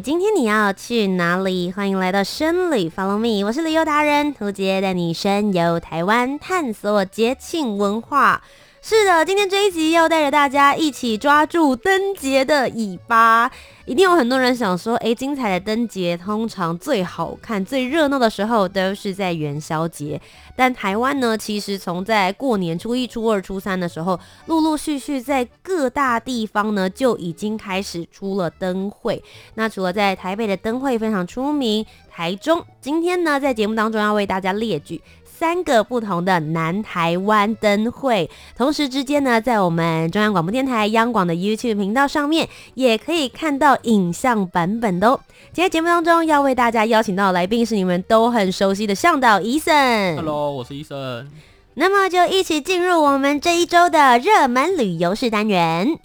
今天你要去哪里？欢迎来到深旅，Follow me，我是旅游达人屠洁，带你深游台湾，探索节庆文化。是的，今天这一集要带着大家一起抓住灯节的尾巴。一定有很多人想说，诶，精彩的灯节通常最好看、最热闹的时候都是在元宵节。但台湾呢，其实从在过年初一、初二、初三的时候，陆陆续续在各大地方呢就已经开始出了灯会。那除了在台北的灯会非常出名，台中今天呢在节目当中要为大家列举。三个不同的南台湾灯会，同时之间呢，在我们中央广播电台央广的 YouTube 频道上面，也可以看到影像版本的哦。今天节目当中要为大家邀请到的来宾是你们都很熟悉的向导 Eason。Hello，我是 Eason。那么就一起进入我们这一周的热门旅游市单元。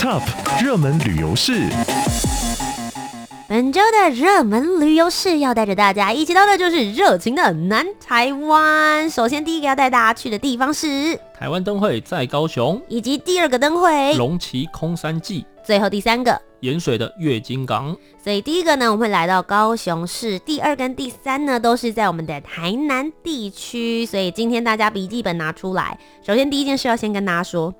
Top 热门旅游市。本周的热门旅游市要带着大家一起到的就是热情的南台湾。首先，第一个要带大家去的地方是台湾灯会在高雄，以及第二个灯会龙崎空山祭，最后第三个盐水的月津港。所以第一个呢，我们会来到高雄市；第二跟第三呢，都是在我们的台南地区。所以今天大家笔记本拿出来。首先第一件事要先跟大家说，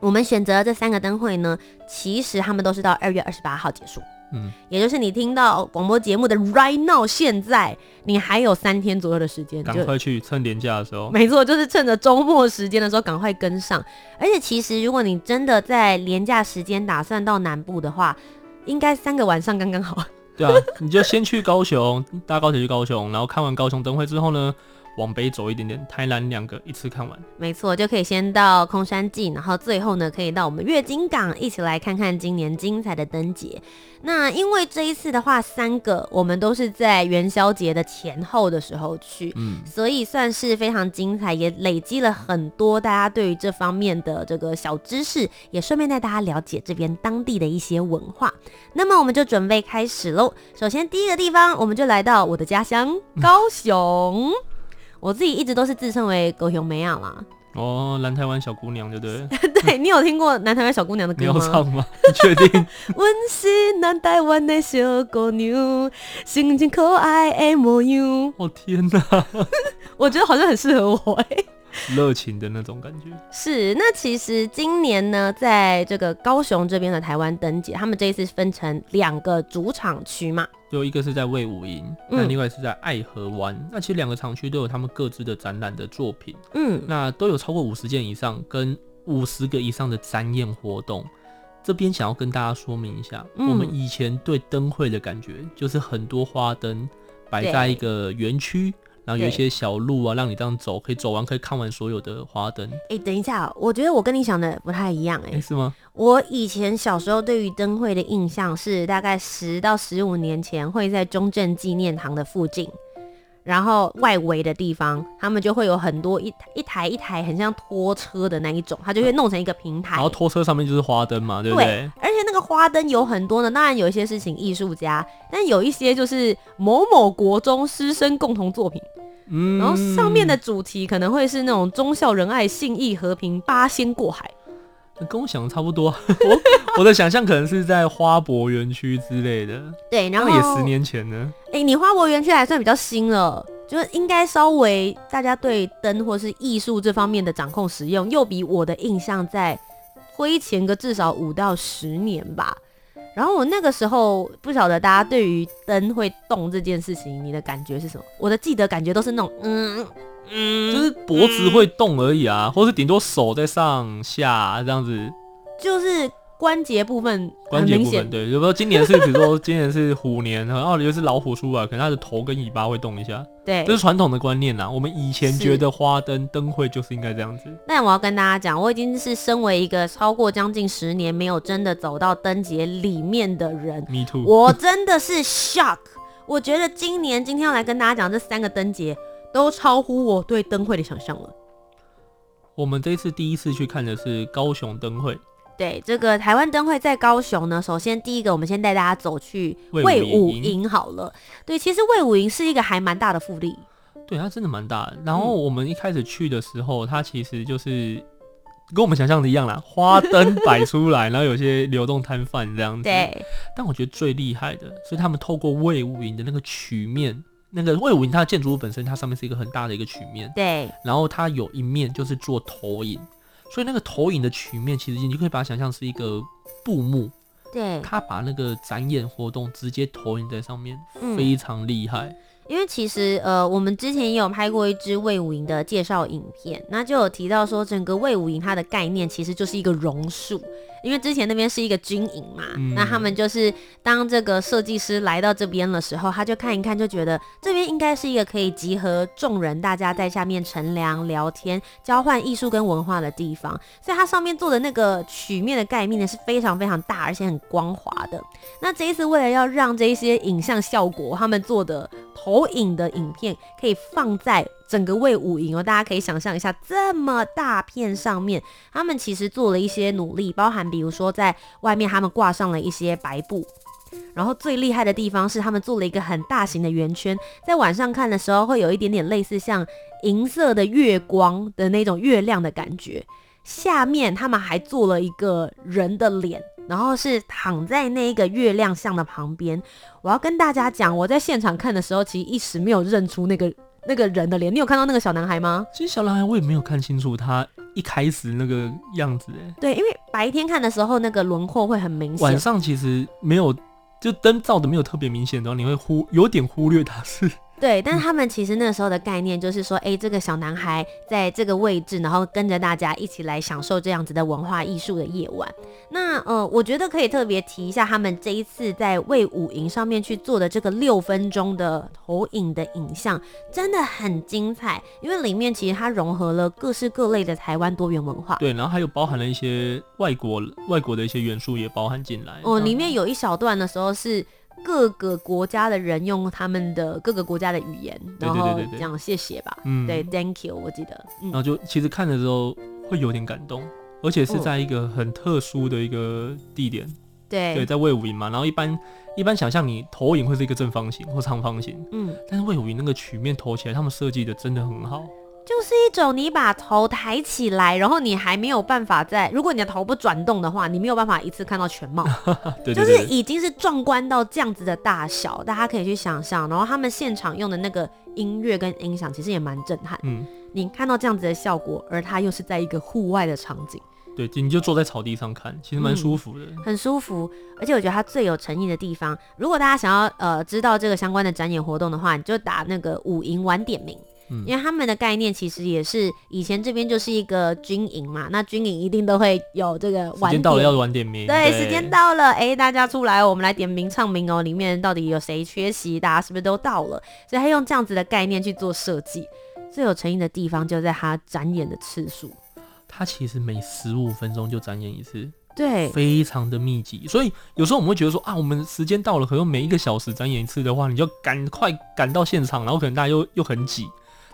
我们选择这三个灯会呢，其实他们都是到二月二十八号结束。嗯，也就是你听到广播节目的 right now，现在你还有三天左右的时间，赶快去趁年假的时候。没错，就是趁着周末时间的时候赶快跟上。而且其实如果你真的在年假时间打算到南部的话，应该三个晚上刚刚好。对啊，你就先去高雄，搭高铁去高雄，然后看完高雄灯会之后呢，往北走一点点，台南两个一次看完，没错，就可以先到空山记，然后最后呢，可以到我们月经港一起来看看今年精彩的灯节。那因为这一次的话，三个我们都是在元宵节的前后的时候去，嗯，所以算是非常精彩，也累积了很多大家对于这方面的这个小知识，也顺便带大家了解这边当地的一些文化。那么我们就准备开始喽。首先第一个地方，我们就来到我的家乡高雄。嗯我自己一直都是自称为狗熊梅亚啦。哦，南台湾小姑娘，对不对？对，你有听过南台湾小姑娘的歌吗？你有唱吗？你确定？我是南台湾的小姑娘，心情可爱的模样。哦天哪，我觉得好像很适合我哎。热情的那种感觉是。那其实今年呢，在这个高雄这边的台湾灯节，他们这一次分成两个主场区嘛，就一个是在魏武营，那另外是在爱河湾。嗯、那其实两个厂区都有他们各自的展览的作品，嗯，那都有超过五十件以上，跟五十个以上的展演活动。这边想要跟大家说明一下，嗯、我们以前对灯会的感觉，就是很多花灯摆在一个园区。然后有一些小路啊，让你这样走，可以走完，可以看完所有的花灯。哎，等一下，我觉得我跟你想的不太一样，哎，是吗？我以前小时候对于灯会的印象是，大概十到十五年前会在中正纪念堂的附近。然后外围的地方，他们就会有很多一一台一台很像拖车的那一种，它就会弄成一个平台。然后拖车上面就是花灯嘛，对不对？对，而且那个花灯有很多呢，当然有一些是请艺术家，但有一些就是某某国中师生共同作品。嗯，然后上面的主题可能会是那种忠孝仁爱、信义和平、八仙过海。跟我想的差不多，我我的想象可能是在花博园区之类的。对，然后也十年前呢。哎、欸，你花博园区还算比较新了，就是应该稍微大家对灯或是艺术这方面的掌控使用，又比我的印象在推前个至少五到十年吧。然后我那个时候不晓得大家对于灯会动这件事情，你的感觉是什么？我的记得感觉都是那种嗯。嗯，就是脖子会动而已啊，嗯、或是顶多手在上下这样子，就是关节部分关节部分，对，比如说今年是，比如说今年是虎年，然后就是老虎出来，可能它的头跟尾巴会动一下。对，这是传统的观念呐。我们以前觉得花灯灯会就是应该这样子。但我要跟大家讲，我已经是身为一个超过将近十年没有真的走到灯节里面的人，Me too，我真的是 shock。我觉得今年今天要来跟大家讲这三个灯节，都超乎我对灯会的想象了。我们这一次第一次去看的是高雄灯会。对，这个台湾灯会在高雄呢。首先，第一个，我们先带大家走去魏武营好了。对，其实魏武营是一个还蛮大的复利。对，它真的蛮大的。然后我们一开始去的时候，它其实就是跟我们想象的一样啦，花灯摆出来，然后有些流动摊贩这样子。对。但我觉得最厉害的是他们透过魏武营的那个曲面，那个魏武营它的建筑物本身，它上面是一个很大的一个曲面。对。然后它有一面就是做投影。所以那个投影的曲面，其实你就可以把它想象是一个布幕，对，它把那个展演活动直接投影在上面，嗯、非常厉害。因为其实呃，我们之前也有拍过一支魏武营的介绍影片，那就有提到说，整个魏武营它的概念其实就是一个榕树。因为之前那边是一个军营嘛，嗯、那他们就是当这个设计师来到这边的时候，他就看一看，就觉得这边应该是一个可以集合众人，大家在下面乘凉、聊天、交换艺术跟文化的地方。所以它上面做的那个曲面的盖面呢，是非常非常大，而且很光滑的。那这一次为了要让这一些影像效果，他们做的投影的影片可以放在。整个魏武营哦，大家可以想象一下，这么大片上面，他们其实做了一些努力，包含比如说在外面他们挂上了一些白布，然后最厉害的地方是他们做了一个很大型的圆圈，在晚上看的时候会有一点点类似像银色的月光的那种月亮的感觉。下面他们还做了一个人的脸，然后是躺在那一个月亮像的旁边。我要跟大家讲，我在现场看的时候，其实一时没有认出那个。那个人的脸，你有看到那个小男孩吗？其实小男孩我也没有看清楚他一开始那个样子，哎，对，因为白天看的时候那个轮廓会很明显，晚上其实没有，就灯照的没有特别明显然后，你会忽有点忽略他是。对，但是他们其实那时候的概念就是说，哎，这个小男孩在这个位置，然后跟着大家一起来享受这样子的文化艺术的夜晚。那呃，我觉得可以特别提一下，他们这一次在魏武营上面去做的这个六分钟的投影的影像，真的很精彩，因为里面其实它融合了各式各类的台湾多元文化。对，然后还有包含了一些外国外国的一些元素也包含进来。哦，里面有一小段的时候是。各个国家的人用他们的各个国家的语言，然后讲谢谢吧，嗯，对，Thank you，我记得，然后就其实看的时候会有点感动，而且是在一个很特殊的一个地点，对，对，在魏武营嘛，然后一般一般想象你投影会是一个正方形或长方形，嗯，但是魏武营那个曲面投起来，他们设计的真的很好。就是一种你把头抬起来，然后你还没有办法在，如果你的头不转动的话，你没有办法一次看到全貌。对，对，对，就是已经是壮观到这样子的大小，大家可以去想象。然后他们现场用的那个音乐跟音响，其实也蛮震撼。嗯，你看到这样子的效果，而它又是在一个户外的场景。对，你就坐在草地上看，其实蛮舒服的，嗯，很舒服。而且我觉得它最有诚意的地方，如果大家想要呃知道这个相关的展演活动的话，你就打那个五营晚点名。因为他们的概念其实也是以前这边就是一个军营嘛，那军营一定都会有这个晚点，到了要晚点名。对，对时间到了，哎、欸，大家出来，我们来点名唱名哦。里面到底有谁缺席？大家是不是都到了？所以他用这样子的概念去做设计，最有诚意的地方就在他展演的次数。他其实每十五分钟就展演一次，对，非常的密集。所以有时候我们会觉得说啊，我们时间到了，可能每一个小时展演一次的话，你就赶快赶到现场，然后可能大家又又很挤。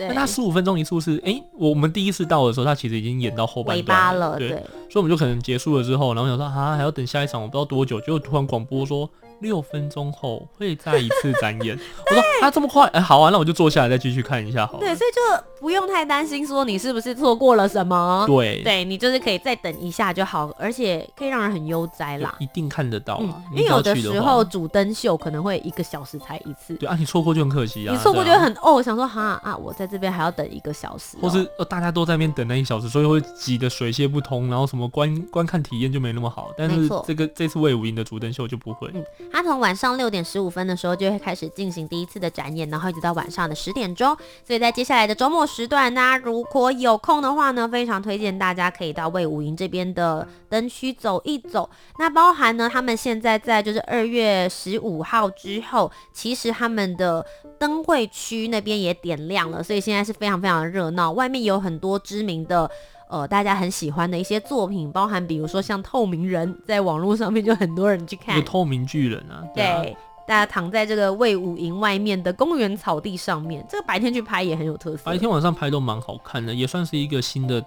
那他十五分钟一次是，哎、欸，我们第一次到的时候，他其实已经演到后半段了，对，对，所以我们就可能结束了之后，然后想说啊，还要等下一场，我不知道多久，就突然广播说。六分钟后会再一次展演。我说、啊、这么快，哎、欸，好啊，那我就坐下来再继续看一下好了。对，所以就不用太担心说你是不是错过了什么。对，对你就是可以再等一下就好，而且可以让人很悠哉啦。一定看得到因为有的时候主灯秀可能会一个小时才一次。对啊，你错过就很可惜啊。你错过就很、啊、哦，想说哈啊，我在这边还要等一个小时、喔，或是大家都在那边等那一小时，所以会挤得水泄不通，然后什么观观看体验就没那么好。但是这个这次魏武营的主灯秀就不会。嗯，它从晚上六点十五分的时候就会开始进行第一次的展演，然后一直到晚上的十点钟。所以在接下来的周末时段，大家如果有空的话呢，非常推荐大家可以到魏武营这边的灯区走一走。那包含呢，他们现在在就是二月十五号之后，其实他们的灯会区那边也点亮了，所以现在是非常非常热闹。外面有很多知名的。呃，大家很喜欢的一些作品，包含比如说像《透明人》，在网络上面就很多人去看。有透明巨人啊，对，对，大家躺在这个魏武营外面的公园草地上面，这个白天去拍也很有特色。白天晚上拍都蛮好看的，也算是一个新的。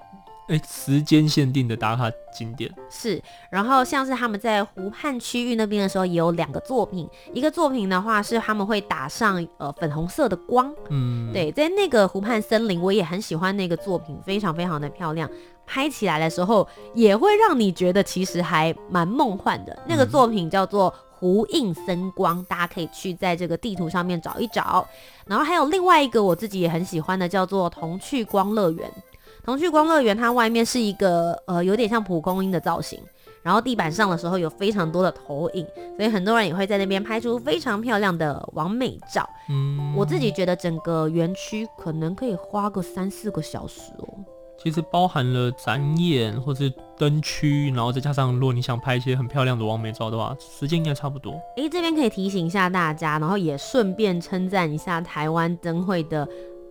哎，时间限定的打卡景点是，然后像是他们在湖畔区域那边的时候，也有两个作品。一个作品的话是他们会打上呃粉红色的光，嗯，对，在那个湖畔森林，我也很喜欢那个作品，非常非常的漂亮。拍起来的时候也会让你觉得其实还蛮梦幻的。嗯、那个作品叫做湖映森光，大家可以去在这个地图上面找一找。然后还有另外一个我自己也很喜欢的，叫做童趣光乐园。童趣光乐园，它外面是一个呃有点像蒲公英的造型，然后地板上的时候有非常多的投影，所以很多人也会在那边拍出非常漂亮的完美照。嗯，我自己觉得整个园区可能可以花个三四个小时哦。其实包含了展演或是灯区，然后再加上如果你想拍一些很漂亮的完美照的话，时间应该差不多。诶，这边可以提醒一下大家，然后也顺便称赞一下台湾灯会的。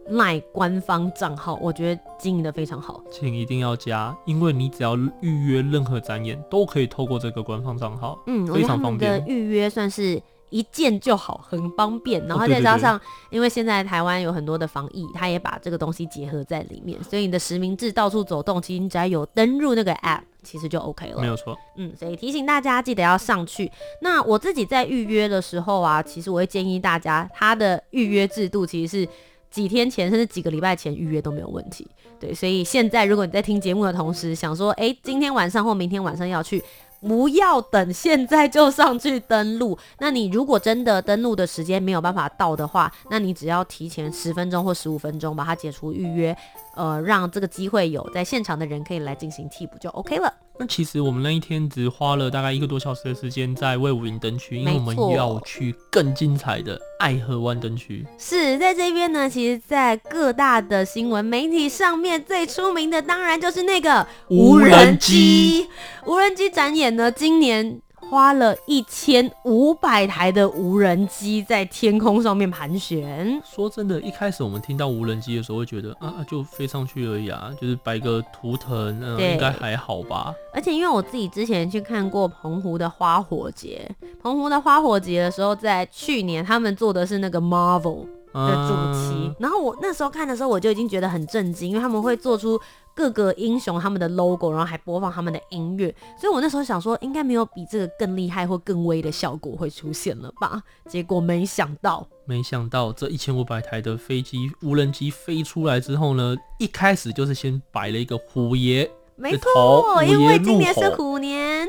赖官方账号，我觉得经营的非常好，请一定要加，因为你只要预约任何展演，都可以透过这个官方账号，嗯，非常方便。的预约算是一键就好，很方便。然后再加上，因为现在台湾有很多的防疫，他也把这个东西结合在里面，所以你的实名制到处走动，其实你只要有登入那个 app，其实就 OK 了。没有错，嗯，所以提醒大家记得要上去。那我自己在预约的时候啊，其实我会建议大家，它的预约制度其实是。几天前甚至几个礼拜前预约都没有问题，对，所以现在如果你在听节目的同时想说，哎，今天晚上或明天晚上要去，不要等，现在就上去登录。那你如果真的登录的时间没有办法到的话，那你只要提前十分钟或十五分钟把它解除预约，呃，让这个机会有在现场的人可以来进行替补就 OK 了。那其实我们那一天只花了大概一个多小时的时间在魏武营灯区，因为我们要去更精彩的爱河湾灯区。是在这边呢，其实，在各大的新闻媒体上面最出名的，当然就是那个无人机。无人机展演呢，今年。花了一千五百台的无人机在天空上面盘旋。说真的，一开始我们听到无人机的时候，会觉得啊，就飞上去而已啊，就是摆个图腾，嗯，应该还好吧。而且因为我自己之前去看过澎湖的花火节，澎湖的花火节的时候，在去年他们做的是那个 Marvel 的主题，啊、然后我那时候看的时候，我就已经觉得很震惊，因为他们会做出。各个英雄他们的 logo，然后还播放他们的音乐，所以我那时候想说，应该没有比这个更厉害或更威的效果会出现了吧？结果没想到，没想到这一千五百台的飞机无人机飞出来之后呢，一开始就是先摆了一个虎爷，没错，因为今年是虎年，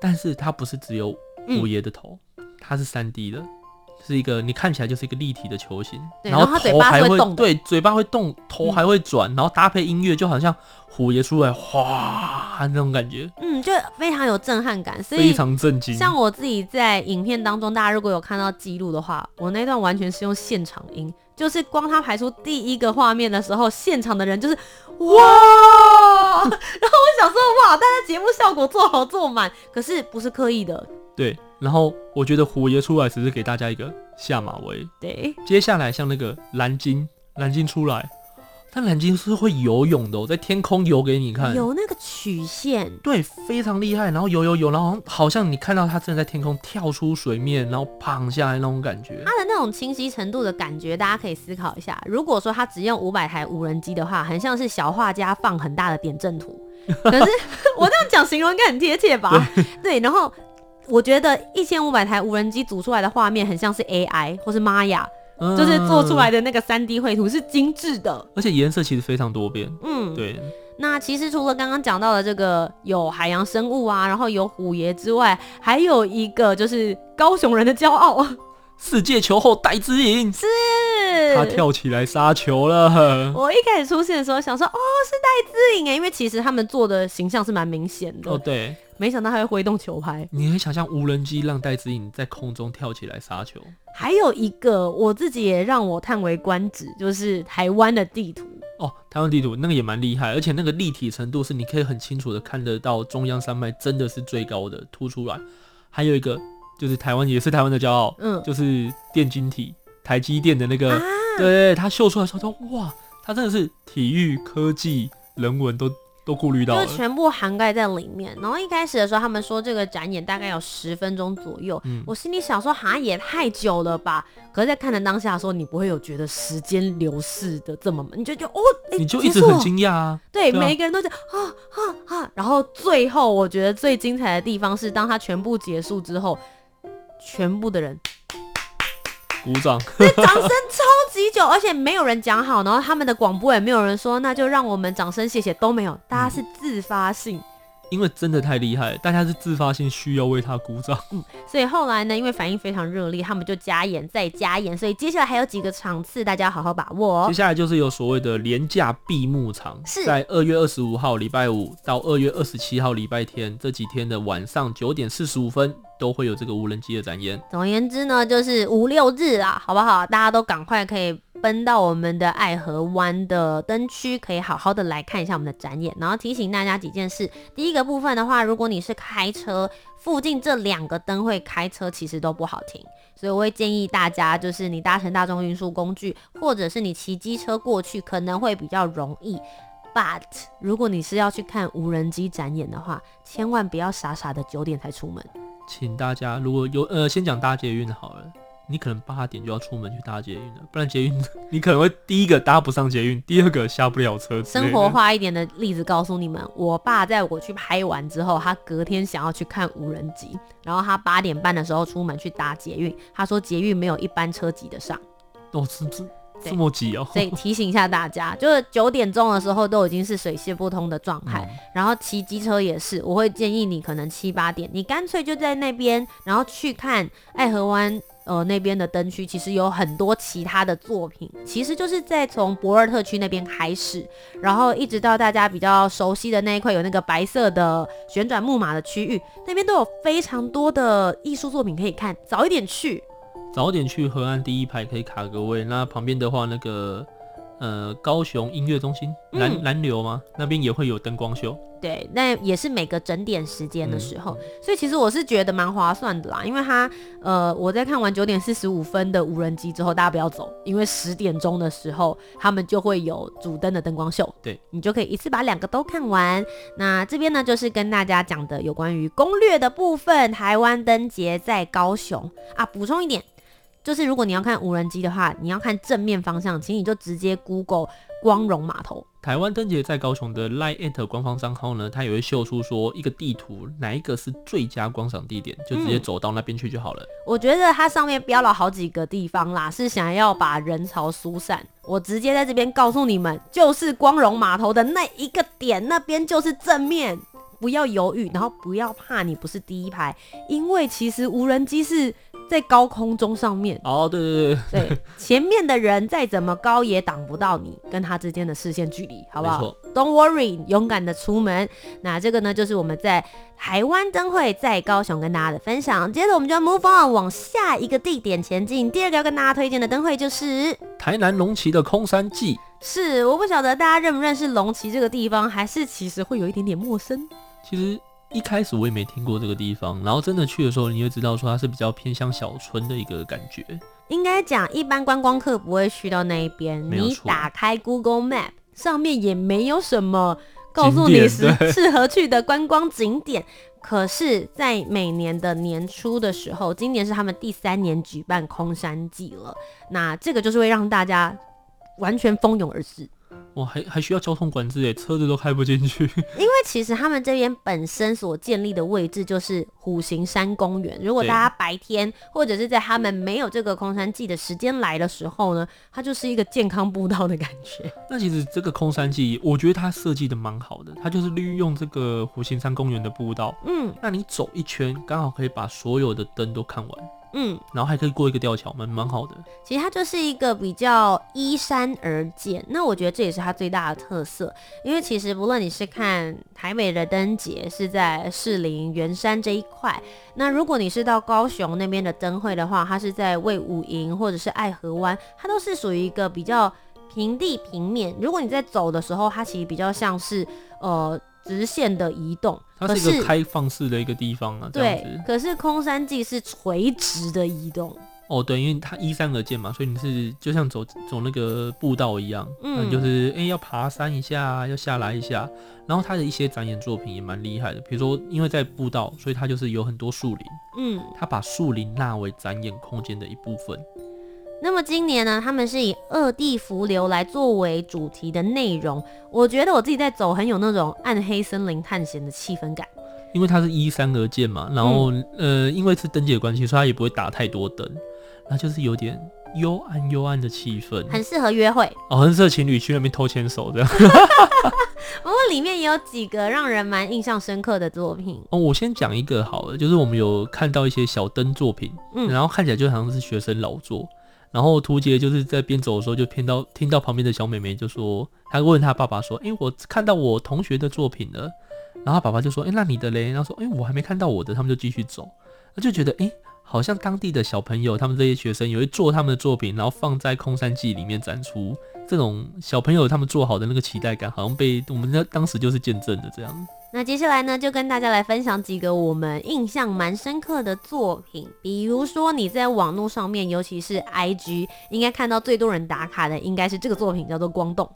但是它不是只有虎爷的头，嗯、它是三 D 的。是一个你看起来就是一个立体的球形，然后头还会，会动，对，嘴巴会动，头还会转，嗯、然后搭配音乐，就好像虎爷出来，哗那种感觉，嗯，就非常有震撼感，所以非常震惊。像我自己在影片当中，大家如果有看到记录的话，我那段完全是用现场音，就是光他排出第一个画面的时候，现场的人就是，哇 然后我想说哇，大家节目效果做好做满，可是不是刻意的。对，然后我觉得虎爷出来只是给大家一个下马威。对，接下来像那个蓝鲸，蓝鲸出来，但蓝鲸是会游泳的，在天空游给你看，有那个曲线，对，非常厉害。然后游游游，然后好像你看到它真的在天空跳出水面，然后砰下来那种感觉。它的那种清晰程度的感觉，大家可以思考一下。如果说它只用五百台无人机的话，很像是小画家放很大的点阵图。可是 我这样讲形容应该很贴切吧？对，然后。我觉得一千五百台无人机组出来的画面很像是 AI 或是 Maya，嗯，就是做出来的那个三 D 绘图是精致的，而且颜色其实非常多变。嗯，对。那其实除了刚刚讲到的这个有海洋生物啊，然后有虎爷之外，还有一个就是高雄人的骄傲，世界球后戴资颖。是他跳起来杀球了。我一开始出现的时候想说，哦，是戴资颖哎，因为其实他们做的形象是蛮明显的。哦，对，没想到他会挥动球拍。你能想象无人机让戴资颖在空中跳起来杀球？还有一个我自己也让我叹为观止，就是台湾的地图。哦，台湾地图那个也蛮厉害，而且那个立体程度是你可以很清楚的看得到中央山脉真的是最高的凸出来。还有一个就是台湾也是台湾的骄傲，嗯，就是电晶体，台积电的那个，啊、对，他秀出来说说哇，他真的是体育、科技、人文都。都顾虑到了，就全部涵盖在里面。然后一开始的时候，他们说这个展演大概有十分钟左右。嗯，我心里想说，好像也太久了吧？可是，在看的当下说，你不会有觉得时间流逝的这么慢，你就就哦，欸、你就一直很惊讶啊。对，每一个人都在啊啊啊！然后最后，我觉得最精彩的地方是，当他全部结束之后，全部的人。鼓掌，那掌声超级久，而且没有人讲好，然后他们的广播也没有人说，那就让我们掌声谢谢都没有，大家是自发性。因为真的太厉害，大家是自发性需要为他鼓掌。嗯，所以后来呢，因为反应非常热烈，他们就加演再加演，所以接下来还有几个场次，大家好好把握哦。接下来就是有所谓的廉价闭幕场，是在二月二十五号礼拜五到二月二十七号礼拜天这几天的晚上九点四十五分，都会有这个无人机的展演。总而言之呢，就是五六日啊，好不好？大家都赶快可以。奔到我们的爱河湾的灯区，可以好好的来看一下我们的展演。然后提醒大家几件事：第一个部分的话，如果你是开车，附近这两个灯会开车其实都不好停，所以我会建议大家，就是你搭乘大众运输工具，或者是你骑机车过去，可能会比较容易。But 如果你是要去看无人机展演的话，千万不要傻傻的九点才出门。请大家如果有呃，先讲搭捷运好了。你可能八点就要出门去搭捷运了，不然捷运你可能会第一个搭不上捷运，第二个下不了车。生活化一点的例子告诉你们，我爸在我去拍完之后，他隔天想要去看无人机，然后他八点半的时候出门去搭捷运，他说捷运没有一班车挤得上。哦，是这这么急哦。所以 提醒一下大家，就是九点钟的时候都已经是水泄不通的状态，嗯、然后骑机车也是，我会建议你可能七八点，你干脆就在那边，然后去看爱河湾。呃，那边的灯区其实有很多其他的作品，其实就是在从博尔特区那边开始，然后一直到大家比较熟悉的那一块，有那个白色的旋转木马的区域，那边都有非常多的艺术作品可以看。早一点去，早点去河岸第一排可以卡个位。那旁边的话，那个。呃，高雄音乐中心蓝蓝流吗？那边也会有灯光秀。对，那也是每个整点时间的时候，嗯、所以其实我是觉得蛮划算的啦。因为它，呃，我在看完九点四十五分的无人机之后，大家不要走，因为十点钟的时候他们就会有主灯的灯光秀。对，你就可以一次把两个都看完。那这边呢，就是跟大家讲的有关于攻略的部分。台湾灯节在高雄啊，补充一点。就是如果你要看无人机的话，你要看正面方向，请你就直接 Google 光荣码头。台湾灯节在高雄的 LINE@ 官方账号呢，它也会秀出说一个地图，哪一个是最佳观赏地点，就直接走到那边去就好了。嗯。我觉得它上面标了好几个地方啦，是想要把人潮疏散。我直接在这边告诉你们，就是光荣码头的那一个点，那边就是正面，不要犹豫，然后不要怕你不是第一排，因为其实无人机是。在高空中上面哦，对对对对，前面的人再怎么高也挡不到你跟他之间的视线距离，好不好？Don't worry，勇敢的出门。那这个呢，就是我们在台湾灯会在高雄跟大家的分享。接着我们就要 move on 往下一个地点前进。第二个要跟大家推荐的灯会就是台南龙崎的空山祭。是，我不晓得大家认不认识龙崎这个地方，还是其实会有一点点陌生。其实。一开始我也没听过这个地方，然后真的去的时候，你会知道说它是比较偏向小村的一个感觉。应该讲，一般观光客不会去到那一边。你打开 Google Map 上面也没有什么告诉你是 适合去的观光景点。可是，在每年的年初的时候，今年是他们第三年举办空山祭了。那这个就是会让大家完全蜂拥而至。哇，还还需要交通管制诶，车子都开不进去。因为其实他们这边本身所建立的位置就是虎形山公园。如果大家白天或者是在他们没有这个空山季的时间来的时候呢，它就是一个健康步道的感觉。那其实这个空山季，我觉得它设计的蛮好的，它就是利用这个虎形山公园的步道。嗯，那你走一圈，刚好可以把所有的灯都看完。嗯，然后还可以过一个吊桥，蛮蛮好的。其实它就是一个比较依山而建，那我觉得这也是它最大的特色。因为其实不论你是看台北的灯节是在士林圆山这一块，那如果你是到高雄那边的灯会的话，它是在魏武营或者是爱河湾，它都是属于一个比较平地平面。如果你在走的时候，它其实比较像是呃。直线的移动，它是一个开放式的一个地方啊。对，可是空山祭是垂直的移动。哦，对，因为它依山而建嘛，所以你是就像走走那个步道一样，嗯，就是哎、欸、要爬山一下，要下来一下。然后它的一些展演作品也蛮厉害的，比如说因为在步道，所以它就是有很多树林，嗯，它把树林纳为展演空间的一部分。那么今年呢，他们是以二地伏流来作为主题的内容。我觉得我自己在走，很有那种暗黑森林探险的气氛感。因为它是依山而建嘛，然后、嗯、呃，因为是灯节关系，所以它也不会打太多灯，那就是有点幽暗幽暗的气氛，很适合约会哦，很适合情侣去那边偷牵手这样。不过里面也有几个让人蛮印象深刻的作品哦。我先讲一个好了，就是我们有看到一些小灯作品，嗯，然后看起来就好像是学生劳作。然后图杰就是在边走的时候，就听到听到旁边的小妹妹就说，她问她爸爸说：“哎，我看到我同学的作品了。”然后爸爸就说：“哎，那你的嘞？”然后说：“哎，我还没看到我的。”他们就继续走，他就觉得哎，好像当地的小朋友，他们这些学生也会做他们的作品，然后放在空山祭里面展出。这种小朋友他们做好的那个期待感，好像被我们那当时就是见证的这样。那接下来呢，就跟大家来分享几个我们印象蛮深刻的作品。比如说你在网络上面，尤其是 IG，应该看到最多人打卡的，应该是这个作品，叫做《光动》。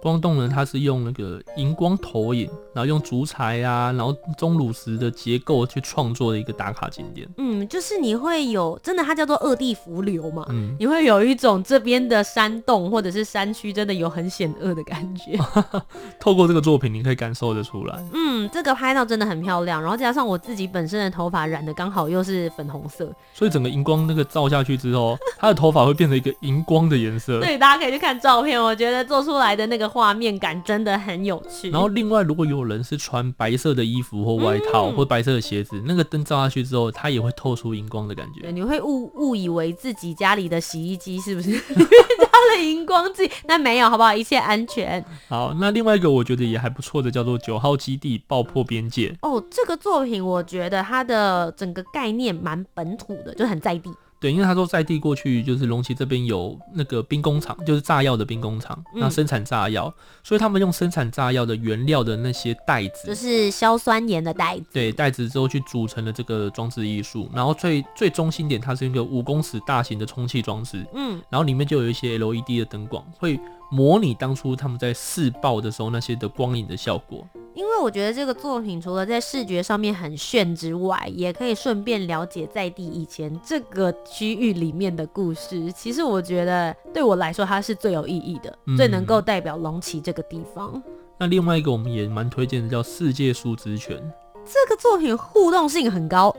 光动呢，它是用那个荧光投影，然后用竹材啊，然后钟乳石的结构去创作的一个打卡景点。嗯，就是你会有真的，它叫做二地伏流嘛。嗯，你会有一种这边的山洞或者是山区真的有很险恶的感觉。透过这个作品，你可以感受得出来。嗯，这个拍到真的很漂亮，然后加上我自己本身的头发染的刚好又是粉红色，所以整个荧光那个照下去之后，他的头发会变成一个荧光的颜色。对，大家可以去看照片，我觉得做出来的那个。画面感真的很有趣。然后另外，如果有人是穿白色的衣服或外套，或白色的鞋子，嗯、那个灯照下去之后，它也会透出荧光的感觉。对，你会误误以为自己家里的洗衣机是不是 加了荧光剂？那没有，好不好？一切安全。好，那另外一个我觉得也还不错的，叫做九号基地爆破边界。哦，这个作品我觉得它的整个概念蛮本土的，就很在地。对，因为他说在地过去就是龙崎这边有那个兵工厂，就是炸药的兵工厂，那生产炸药，嗯，所以他们用生产炸药的原料的那些袋子，就是硝酸盐的袋子，对，袋子之后去组成了这个装置艺术，然后最最中心点，它是一个五公尺大型的充气装置，嗯，然后里面就有一些 LED 的灯光，会模拟当初他们在试爆的时候那些的光影的效果。因为我觉得这个作品除了在视觉上面很炫之外，也可以顺便了解在地以前这个区域里面的故事。其实我觉得对我来说，它是最有意义的，嗯、最能够代表龙崎这个地方。那另外一个我们也蛮推荐的，叫《世界树之泉》。这个作品互动性很高，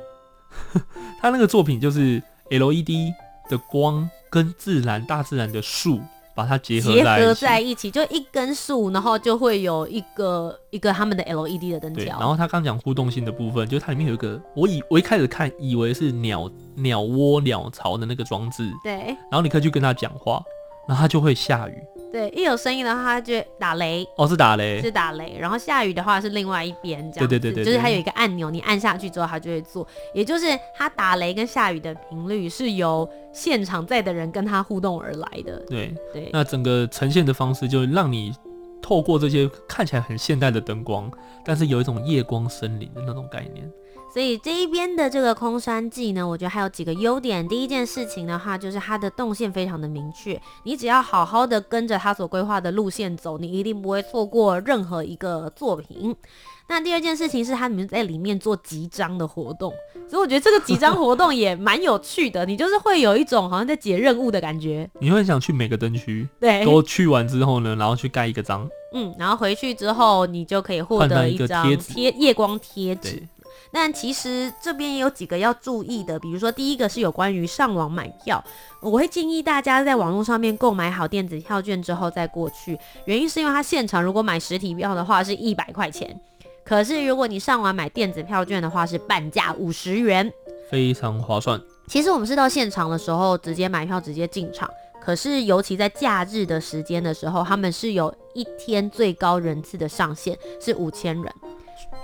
它那个作品就是 LED 的光跟自然、大自然的树。把它结合结合在一起，就一根树，然后就会有一个一个他们的 LED 的灯条。然后他刚讲互动性的部分，就是它里面有一个，我以我一开始看以为是鸟鸟窝鸟巢的那个装置，对。然后你可以去跟他讲话，然后它就会下雨。对，一有声音的话，它就打雷。哦，是打雷，是打雷。然后下雨的话是另外一边，这样。对对对对，就是它有一个按钮，你按下去之后，它就会做。也就是它打雷跟下雨的频率是由现场在的人跟它互动而来的。对对。那整个呈现的方式，就让你透过这些看起来很现代的灯光，但是有一种夜光森林的那种概念。所以这一边的这个空山记呢，我觉得还有几个优点。第一件事情的话，就是它的动线非常的明确，你只要好好的跟着它所规划的路线走，你一定不会错过任何一个作品。那第二件事情是，他们在里面做集章的活动，所以我觉得这个集章活动也蛮有趣的。你就是会有一种好像在解任务的感觉，你会想去每个灯区，对，都去完之后呢，然后去盖一个章，嗯，然后回去之后你就可以获得一张贴夜光贴纸。但其实这边也有几个要注意的，比如说第一个是有关于上网买票，我会建议大家在网络上面购买好电子票券之后再过去，原因是因为它现场如果买实体票的话是一百块钱，可是如果你上网买电子票券的话是半价五十元，非常划算。其实我们是到现场的时候直接买票直接进场，可是尤其在假日的时间的时候，他们是有一天最高人次的上限是五千人。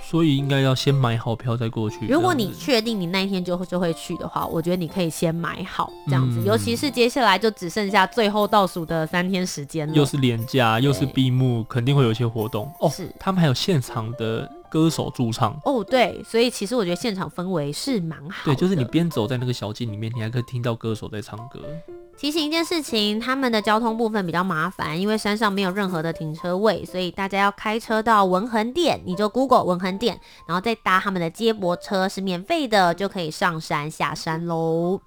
所以应该要先买好票再过去。如果你确定你那一天就就会去的话，我觉得你可以先买好这样子。嗯、尤其是接下来就只剩下最后倒数的三天时间了，又是廉价又是闭幕，肯定会有一些活动哦。是，他们还有现场的歌手驻唱哦。对，所以其实我觉得现场氛围是蛮好的。对，就是你边走在那个小径里面，你还可以听到歌手在唱歌。提醒一件事情，他们的交通部分比较麻烦，因为山上没有任何的停车位，所以大家要开车到文横店，你就 Google 文横店，然后再搭他们的接驳车，是免费的，就可以上山下山喽。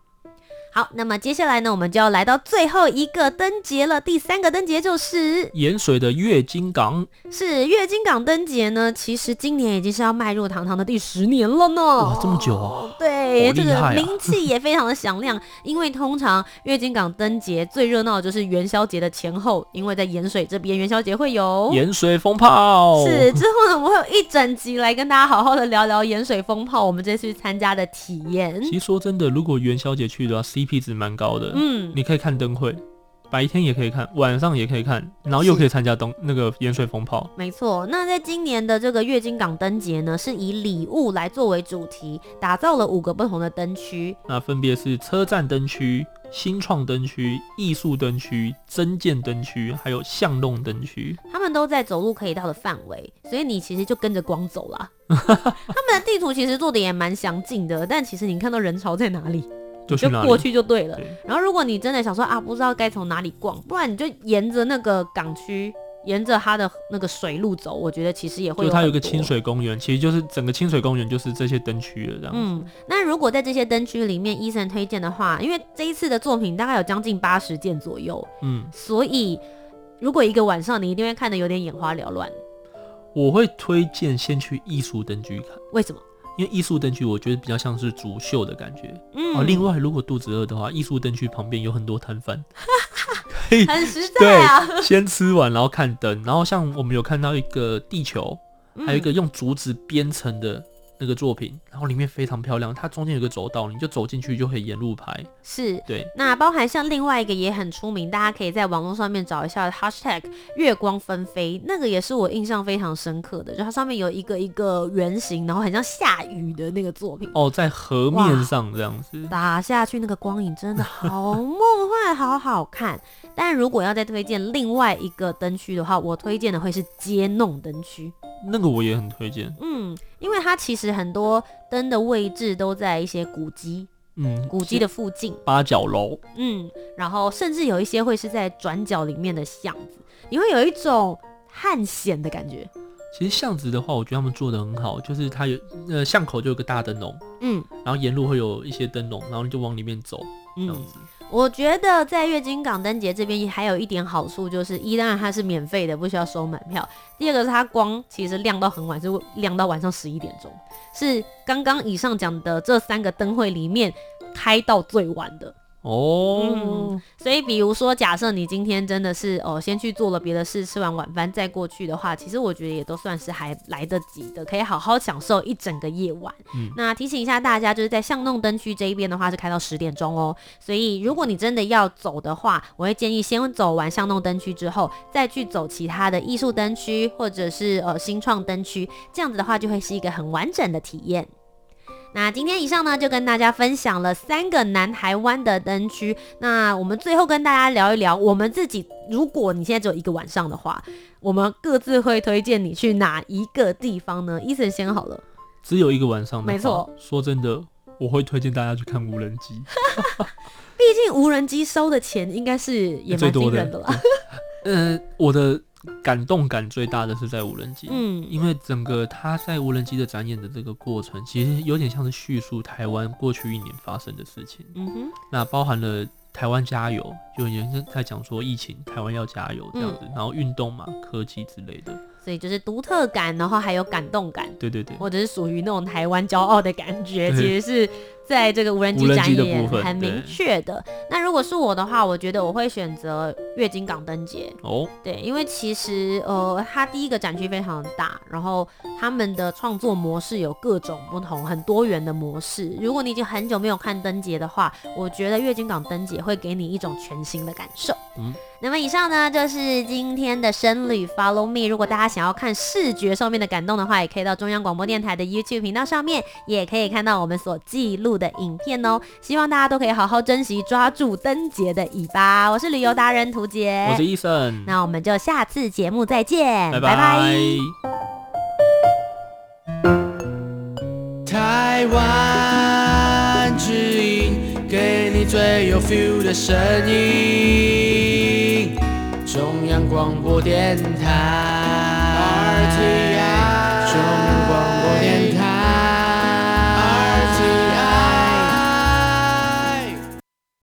好，那么接下来呢，我们就要来到最后一个灯节了。第三个灯节就是盐水的月经港。是月经港灯节呢，其实今年已经是要迈入堂堂的第十年了呢。哇，这么久啊！对，这个名气也非常的响亮。因为通常月经港灯节最热闹的就是元宵节的前后，因为在盐水这边元宵节会有盐水风炮。是，之后呢，我们会有一整集来跟大家好好的聊聊盐水风炮，我们这次参加的体验。其实说真的，如果元宵节去的话，C P 值蛮高的，嗯，你可以看灯会，白天也可以看，晚上也可以看，然后又可以参加东那个盐水风炮。没错，那在今年的这个月经港灯节呢，是以礼物来作为主题，打造了五个不同的灯区，那分别是车站灯区、新创灯区、艺术灯区、增建灯区，还有巷弄灯区。他们都在走路可以到的范围，所以你其实就跟着光走啦。他们的地图其实做的也蛮详尽的，但其实你看到人潮在哪里？就过去就对了。对，然后如果你真的想说啊，不知道该从哪里逛，不然你就沿着那个港区，沿着它的那个水路走。我觉得其实也会有。就它有个清水公园，其实就是整个清水公园就是这些灯区了，这样。嗯，那如果在这些灯区里面，Eason 推荐的话，因为这一次的作品大概有将近八十件左右，嗯，所以如果一个晚上你一定会看得有点眼花缭乱。我会推荐先去艺术灯区看，为什么？因为艺术灯区，我觉得比较像是竹秀的感觉。嗯，哦，另外，如果肚子饿的话，艺术灯区旁边有很多摊贩，可以很实在啊。对，先吃完然后看灯，然后像我们有看到一个地球，还有一个用竹子编成的。那个作品，然后里面非常漂亮，它中间有个走道，你就走进去就可以沿路拍。是，对。那包含像另外一个也很出名，大家可以在网络上面找一下 hashtag 月光纷飞，那个也是我印象非常深刻的，就它上面有一个一个圆形，然后很像下雨的那个作品。哦，在河面上这样子打下去，那个光影真的好梦幻，好好看。但如果要再推荐另外一个灯区的话，我推荐的会是街弄灯区。那个我也很推荐，嗯，因为它其实很多灯的位置都在一些古迹，嗯，古迹的附近，八角楼，嗯，然后甚至有一些会是在转角里面的巷子，你会有一种探险的感觉。其实巷子的话，我觉得他们做的很好，就是它有呃巷口就有个大灯笼，嗯，然后沿路会有一些灯笼，然后你就往里面走，这样子。嗯我觉得在月经港灯节这边还有一点好处，就是一当然它是免费的，不需要收门票；第二个是它光其实亮到很晚，是亮到晚上十一点钟，是刚刚以上讲的这三个灯会里面开到最晚的。哦、嗯，所以比如说，假设你今天真的是哦，先去做了别的事，吃完晚饭再过去的话，其实我觉得也都算是还来得及的，可以好好享受一整个夜晚。嗯，那提醒一下大家，就是在巷弄灯区这一边的话是开到十点钟哦，所以如果你真的要走的话，我会建议先走完巷弄灯区之后，再去走其他的艺术灯区或者是呃新创灯区，这样子的话就会是一个很完整的体验。那今天以上呢，就跟大家分享了三个南台湾的灯区。那我们最后跟大家聊一聊，我们自己，如果你现在只有一个晚上的话，我们各自会推荐你去哪一个地方呢？Eason 先好了。只有一个晚上的，没错。说真的，我会推荐大家去看无人机。毕竟无人机收的钱应该是也蛮惊人的啦。呃，我的。感动感最大的是在无人机，嗯，因为整个他在无人机的展演的这个过程，其实有点像是叙述台湾过去一年发生的事情，嗯哼，那包含了台湾加油，就有人在讲说疫情，台湾要加油这样子，嗯、然后运动嘛，科技之类的，所以就是独特感，然后还有感动感，对对对，或者是属于那种台湾骄傲的感觉，其实是在这个无人机展也很明确的。那如果是我的话，我觉得我会选择月经港灯节哦。对，因为其实呃，它第一个展区非常大，然后他们的创作模式有各种不同、很多元的模式。如果你已经很久没有看灯节的话，我觉得月经港灯节会给你一种全新的感受。嗯。那么以上呢，就是今天的深旅 Follow Me。如果大家想要看视觉上面的感动的话，也可以到中央广播电台的 YouTube 频道上面，也可以看到我们所记录的影片哦。希望大家都可以好好珍惜，抓住灯节的尾巴。我是旅游达人涂杰，我是 Eason。那我们就下次节目再见，拜拜。台湾之音，给你最有 feel 的声音。中央广播电台。